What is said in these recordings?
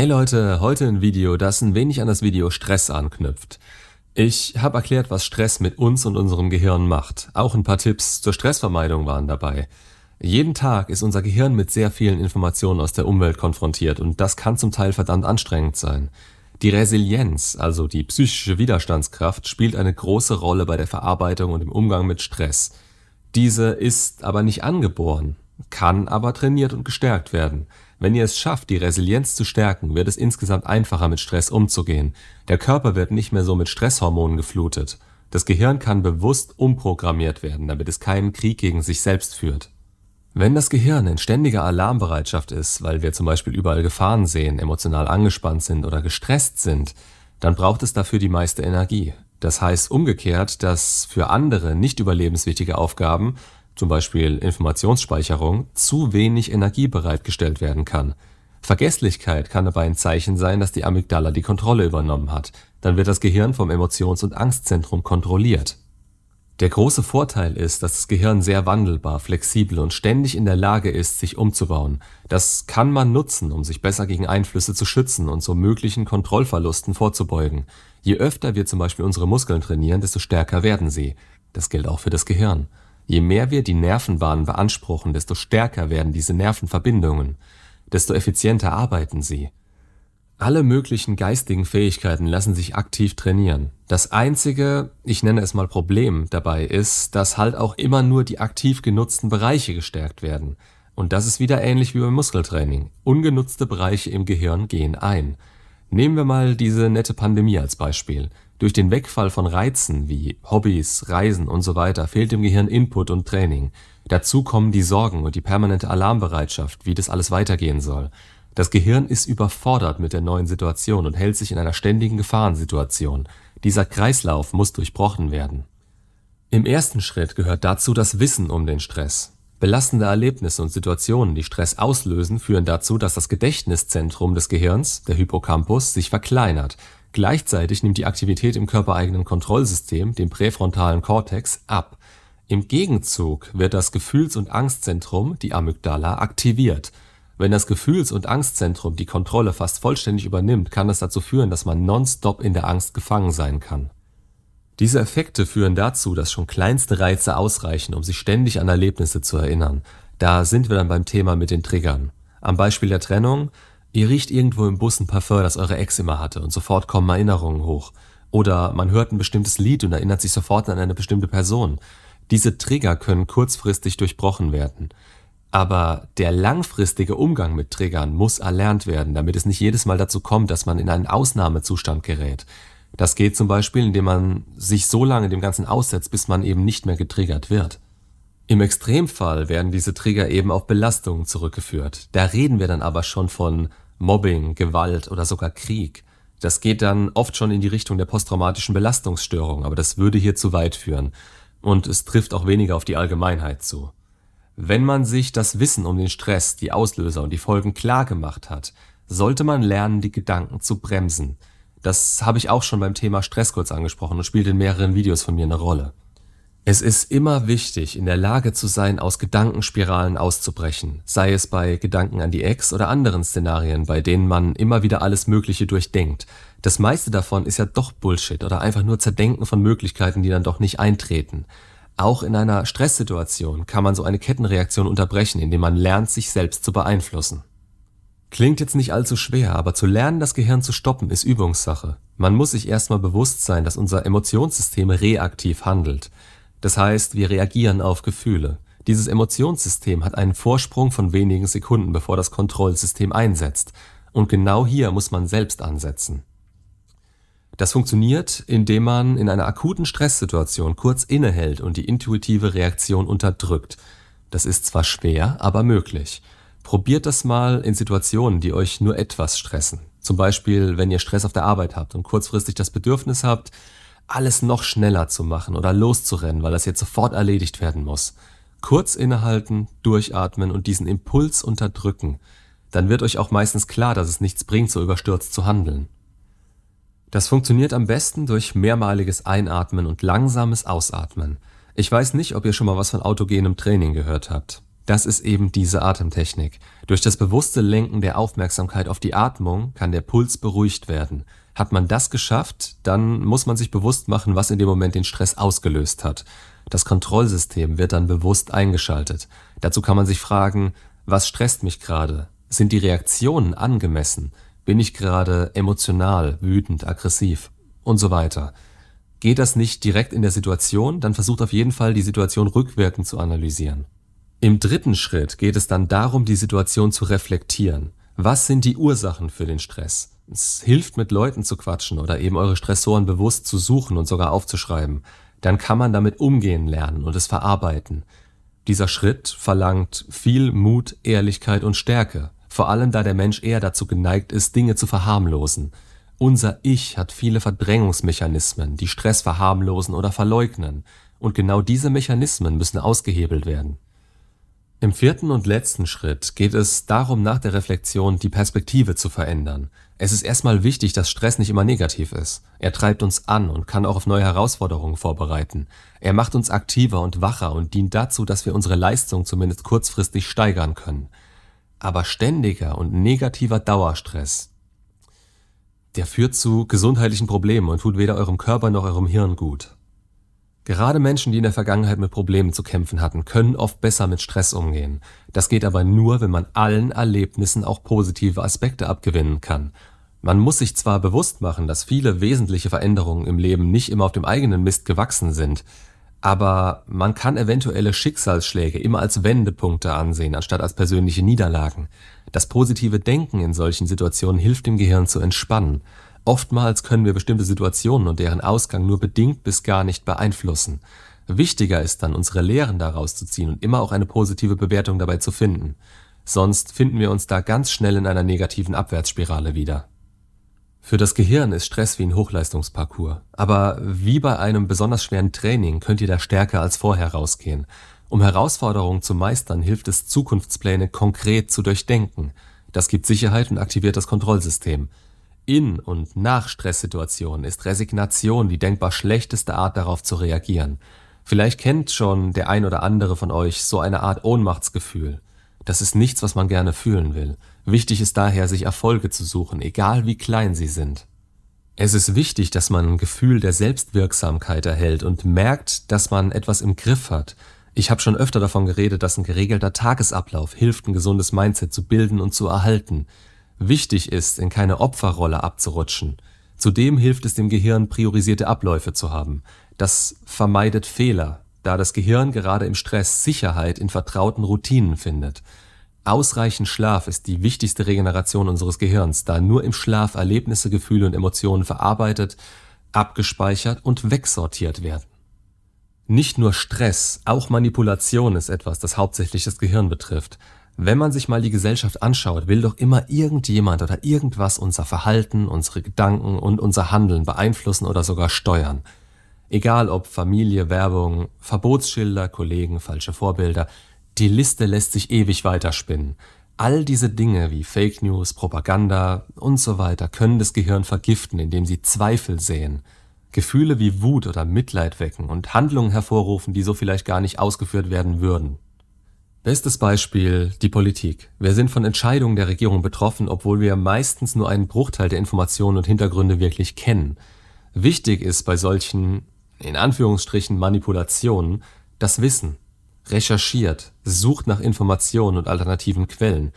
Hey Leute, heute ein Video, das ein wenig an das Video Stress anknüpft. Ich habe erklärt, was Stress mit uns und unserem Gehirn macht. Auch ein paar Tipps zur Stressvermeidung waren dabei. Jeden Tag ist unser Gehirn mit sehr vielen Informationen aus der Umwelt konfrontiert und das kann zum Teil verdammt anstrengend sein. Die Resilienz, also die psychische Widerstandskraft, spielt eine große Rolle bei der Verarbeitung und im Umgang mit Stress. Diese ist aber nicht angeboren, kann aber trainiert und gestärkt werden. Wenn ihr es schafft, die Resilienz zu stärken, wird es insgesamt einfacher mit Stress umzugehen. Der Körper wird nicht mehr so mit Stresshormonen geflutet. Das Gehirn kann bewusst umprogrammiert werden, damit es keinen Krieg gegen sich selbst führt. Wenn das Gehirn in ständiger Alarmbereitschaft ist, weil wir zum Beispiel überall Gefahren sehen, emotional angespannt sind oder gestresst sind, dann braucht es dafür die meiste Energie. Das heißt umgekehrt, dass für andere nicht überlebenswichtige Aufgaben zum Beispiel Informationsspeicherung, zu wenig Energie bereitgestellt werden kann. Vergesslichkeit kann dabei ein Zeichen sein, dass die Amygdala die Kontrolle übernommen hat. Dann wird das Gehirn vom Emotions- und Angstzentrum kontrolliert. Der große Vorteil ist, dass das Gehirn sehr wandelbar, flexibel und ständig in der Lage ist, sich umzubauen. Das kann man nutzen, um sich besser gegen Einflüsse zu schützen und so möglichen Kontrollverlusten vorzubeugen. Je öfter wir zum Beispiel unsere Muskeln trainieren, desto stärker werden sie. Das gilt auch für das Gehirn. Je mehr wir die Nervenbahnen beanspruchen, desto stärker werden diese Nervenverbindungen, desto effizienter arbeiten sie. Alle möglichen geistigen Fähigkeiten lassen sich aktiv trainieren. Das einzige, ich nenne es mal Problem dabei ist, dass halt auch immer nur die aktiv genutzten Bereiche gestärkt werden. Und das ist wieder ähnlich wie beim Muskeltraining. Ungenutzte Bereiche im Gehirn gehen ein. Nehmen wir mal diese nette Pandemie als Beispiel. Durch den Wegfall von Reizen wie Hobbys, Reisen und so weiter fehlt dem Gehirn Input und Training. Dazu kommen die Sorgen und die permanente Alarmbereitschaft, wie das alles weitergehen soll. Das Gehirn ist überfordert mit der neuen Situation und hält sich in einer ständigen Gefahrensituation. Dieser Kreislauf muss durchbrochen werden. Im ersten Schritt gehört dazu das Wissen um den Stress. Belastende Erlebnisse und Situationen, die Stress auslösen, führen dazu, dass das Gedächtniszentrum des Gehirns, der Hippocampus, sich verkleinert, Gleichzeitig nimmt die Aktivität im körpereigenen Kontrollsystem, dem präfrontalen Kortex, ab. Im Gegenzug wird das Gefühls und Angstzentrum, die Amygdala, aktiviert. Wenn das Gefühls und Angstzentrum die Kontrolle fast vollständig übernimmt, kann das dazu führen, dass man nonstop in der Angst gefangen sein kann. Diese Effekte führen dazu, dass schon kleinste Reize ausreichen, um sich ständig an Erlebnisse zu erinnern. Da sind wir dann beim Thema mit den Triggern. Am Beispiel der Trennung Ihr riecht irgendwo im Bus ein Parfum, das eure Ex immer hatte und sofort kommen Erinnerungen hoch. Oder man hört ein bestimmtes Lied und erinnert sich sofort an eine bestimmte Person. Diese Trigger können kurzfristig durchbrochen werden. Aber der langfristige Umgang mit Triggern muss erlernt werden, damit es nicht jedes Mal dazu kommt, dass man in einen Ausnahmezustand gerät. Das geht zum Beispiel, indem man sich so lange dem Ganzen aussetzt, bis man eben nicht mehr getriggert wird. Im Extremfall werden diese Trigger eben auf Belastungen zurückgeführt. Da reden wir dann aber schon von Mobbing, Gewalt oder sogar Krieg. Das geht dann oft schon in die Richtung der posttraumatischen Belastungsstörung, aber das würde hier zu weit führen. Und es trifft auch weniger auf die Allgemeinheit zu. Wenn man sich das Wissen um den Stress, die Auslöser und die Folgen klar gemacht hat, sollte man lernen, die Gedanken zu bremsen. Das habe ich auch schon beim Thema Stress kurz angesprochen und spielt in mehreren Videos von mir eine Rolle. Es ist immer wichtig, in der Lage zu sein, aus Gedankenspiralen auszubrechen, sei es bei Gedanken an die Ex oder anderen Szenarien, bei denen man immer wieder alles Mögliche durchdenkt. Das meiste davon ist ja doch Bullshit oder einfach nur Zerdenken von Möglichkeiten, die dann doch nicht eintreten. Auch in einer Stresssituation kann man so eine Kettenreaktion unterbrechen, indem man lernt, sich selbst zu beeinflussen. Klingt jetzt nicht allzu schwer, aber zu lernen, das Gehirn zu stoppen, ist Übungssache. Man muss sich erstmal bewusst sein, dass unser Emotionssystem reaktiv handelt. Das heißt, wir reagieren auf Gefühle. Dieses Emotionssystem hat einen Vorsprung von wenigen Sekunden, bevor das Kontrollsystem einsetzt. Und genau hier muss man selbst ansetzen. Das funktioniert, indem man in einer akuten Stresssituation kurz innehält und die intuitive Reaktion unterdrückt. Das ist zwar schwer, aber möglich. Probiert das mal in Situationen, die euch nur etwas stressen. Zum Beispiel, wenn ihr Stress auf der Arbeit habt und kurzfristig das Bedürfnis habt, alles noch schneller zu machen oder loszurennen, weil das jetzt sofort erledigt werden muss. Kurz innehalten, durchatmen und diesen Impuls unterdrücken. Dann wird euch auch meistens klar, dass es nichts bringt, so überstürzt zu handeln. Das funktioniert am besten durch mehrmaliges Einatmen und langsames Ausatmen. Ich weiß nicht, ob ihr schon mal was von autogenem Training gehört habt. Das ist eben diese Atemtechnik. Durch das bewusste Lenken der Aufmerksamkeit auf die Atmung kann der Puls beruhigt werden. Hat man das geschafft, dann muss man sich bewusst machen, was in dem Moment den Stress ausgelöst hat. Das Kontrollsystem wird dann bewusst eingeschaltet. Dazu kann man sich fragen, was stresst mich gerade? Sind die Reaktionen angemessen? Bin ich gerade emotional, wütend, aggressiv und so weiter? Geht das nicht direkt in der Situation, dann versucht auf jeden Fall die Situation rückwirkend zu analysieren. Im dritten Schritt geht es dann darum, die Situation zu reflektieren. Was sind die Ursachen für den Stress? Es hilft mit Leuten zu quatschen oder eben eure Stressoren bewusst zu suchen und sogar aufzuschreiben. Dann kann man damit umgehen lernen und es verarbeiten. Dieser Schritt verlangt viel Mut, Ehrlichkeit und Stärke, vor allem da der Mensch eher dazu geneigt ist, Dinge zu verharmlosen. Unser Ich hat viele Verdrängungsmechanismen, die Stress verharmlosen oder verleugnen, und genau diese Mechanismen müssen ausgehebelt werden. Im vierten und letzten Schritt geht es darum, nach der Reflexion die Perspektive zu verändern. Es ist erstmal wichtig, dass Stress nicht immer negativ ist. Er treibt uns an und kann auch auf neue Herausforderungen vorbereiten. Er macht uns aktiver und wacher und dient dazu, dass wir unsere Leistung zumindest kurzfristig steigern können. Aber ständiger und negativer Dauerstress, der führt zu gesundheitlichen Problemen und tut weder eurem Körper noch eurem Hirn gut. Gerade Menschen, die in der Vergangenheit mit Problemen zu kämpfen hatten, können oft besser mit Stress umgehen. Das geht aber nur, wenn man allen Erlebnissen auch positive Aspekte abgewinnen kann. Man muss sich zwar bewusst machen, dass viele wesentliche Veränderungen im Leben nicht immer auf dem eigenen Mist gewachsen sind, aber man kann eventuelle Schicksalsschläge immer als Wendepunkte ansehen, anstatt als persönliche Niederlagen. Das positive Denken in solchen Situationen hilft dem Gehirn zu entspannen Oftmals können wir bestimmte Situationen und deren Ausgang nur bedingt bis gar nicht beeinflussen. Wichtiger ist dann, unsere Lehren daraus zu ziehen und immer auch eine positive Bewertung dabei zu finden. Sonst finden wir uns da ganz schnell in einer negativen Abwärtsspirale wieder. Für das Gehirn ist Stress wie ein Hochleistungsparcours. Aber wie bei einem besonders schweren Training könnt ihr da stärker als vorher rausgehen. Um Herausforderungen zu meistern, hilft es, Zukunftspläne konkret zu durchdenken. Das gibt Sicherheit und aktiviert das Kontrollsystem. In und nach Stresssituationen ist Resignation die denkbar schlechteste Art darauf zu reagieren. Vielleicht kennt schon der ein oder andere von euch so eine Art Ohnmachtsgefühl. Das ist nichts, was man gerne fühlen will. Wichtig ist daher, sich Erfolge zu suchen, egal wie klein sie sind. Es ist wichtig, dass man ein Gefühl der Selbstwirksamkeit erhält und merkt, dass man etwas im Griff hat. Ich habe schon öfter davon geredet, dass ein geregelter Tagesablauf hilft, ein gesundes Mindset zu bilden und zu erhalten. Wichtig ist, in keine Opferrolle abzurutschen. Zudem hilft es dem Gehirn, priorisierte Abläufe zu haben. Das vermeidet Fehler, da das Gehirn gerade im Stress Sicherheit in vertrauten Routinen findet. Ausreichend Schlaf ist die wichtigste Regeneration unseres Gehirns, da nur im Schlaf Erlebnisse, Gefühle und Emotionen verarbeitet, abgespeichert und wegsortiert werden. Nicht nur Stress, auch Manipulation ist etwas, das hauptsächlich das Gehirn betrifft. Wenn man sich mal die Gesellschaft anschaut, will doch immer irgendjemand oder irgendwas unser Verhalten, unsere Gedanken und unser Handeln beeinflussen oder sogar steuern. Egal ob Familie, Werbung, Verbotsschilder, Kollegen, falsche Vorbilder, die Liste lässt sich ewig weiterspinnen. All diese Dinge wie Fake News, Propaganda und so weiter können das Gehirn vergiften, indem sie Zweifel sehen, Gefühle wie Wut oder Mitleid wecken und Handlungen hervorrufen, die so vielleicht gar nicht ausgeführt werden würden. Bestes Beispiel die Politik. Wir sind von Entscheidungen der Regierung betroffen, obwohl wir meistens nur einen Bruchteil der Informationen und Hintergründe wirklich kennen. Wichtig ist bei solchen, in Anführungsstrichen, Manipulationen das Wissen. Recherchiert, sucht nach Informationen und alternativen Quellen.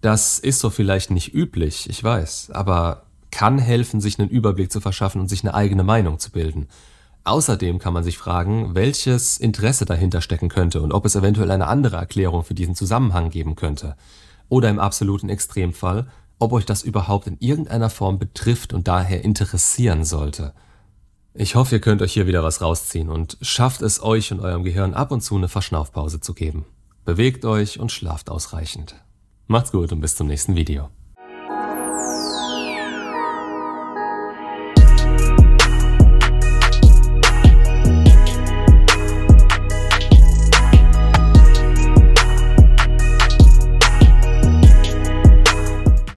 Das ist so vielleicht nicht üblich, ich weiß, aber kann helfen, sich einen Überblick zu verschaffen und sich eine eigene Meinung zu bilden. Außerdem kann man sich fragen, welches Interesse dahinter stecken könnte und ob es eventuell eine andere Erklärung für diesen Zusammenhang geben könnte. Oder im absoluten Extremfall, ob euch das überhaupt in irgendeiner Form betrifft und daher interessieren sollte. Ich hoffe, ihr könnt euch hier wieder was rausziehen und schafft es euch und eurem Gehirn ab und zu eine Verschnaufpause zu geben. Bewegt euch und schlaft ausreichend. Macht's gut und bis zum nächsten Video.